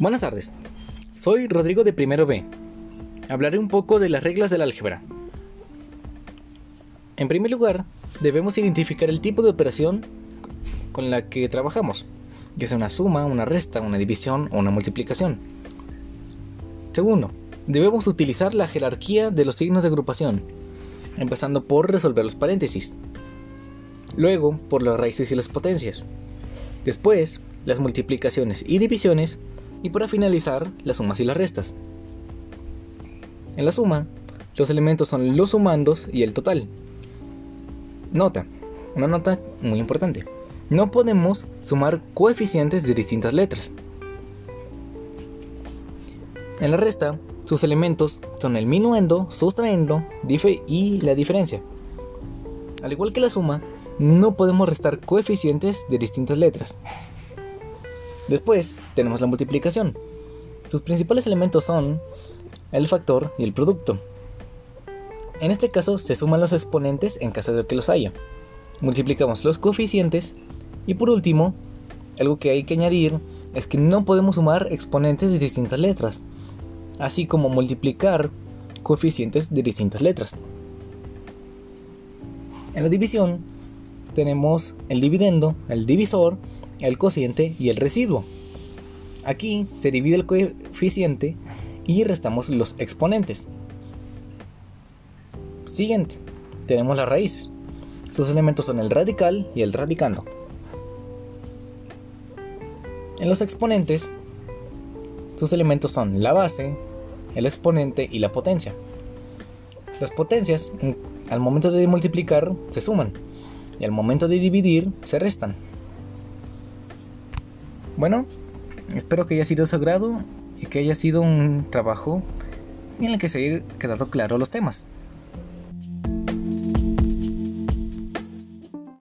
Buenas tardes, soy Rodrigo de Primero B. Hablaré un poco de las reglas del álgebra. En primer lugar, debemos identificar el tipo de operación con la que trabajamos, ya sea una suma, una resta, una división o una multiplicación. Segundo, debemos utilizar la jerarquía de los signos de agrupación, empezando por resolver los paréntesis, luego por las raíces y las potencias, después las multiplicaciones y divisiones y para finalizar las sumas y las restas. En la suma, los elementos son los sumandos y el total. Nota, una nota muy importante. No podemos sumar coeficientes de distintas letras. En la resta, sus elementos son el minuendo, sustraendo y la diferencia. Al igual que la suma, no podemos restar coeficientes de distintas letras. Después tenemos la multiplicación. Sus principales elementos son el factor y el producto. En este caso se suman los exponentes en caso de que los haya. Multiplicamos los coeficientes y por último, algo que hay que añadir es que no podemos sumar exponentes de distintas letras, así como multiplicar coeficientes de distintas letras. En la división tenemos el dividendo, el divisor el cociente y el residuo. Aquí se divide el coeficiente y restamos los exponentes. Siguiente, tenemos las raíces. Sus elementos son el radical y el radicando. En los exponentes, sus elementos son la base, el exponente y la potencia. Las potencias, al momento de multiplicar, se suman y al momento de dividir, se restan. Bueno, espero que haya sido sagrado y que haya sido un trabajo en el que se haya quedado claro los temas.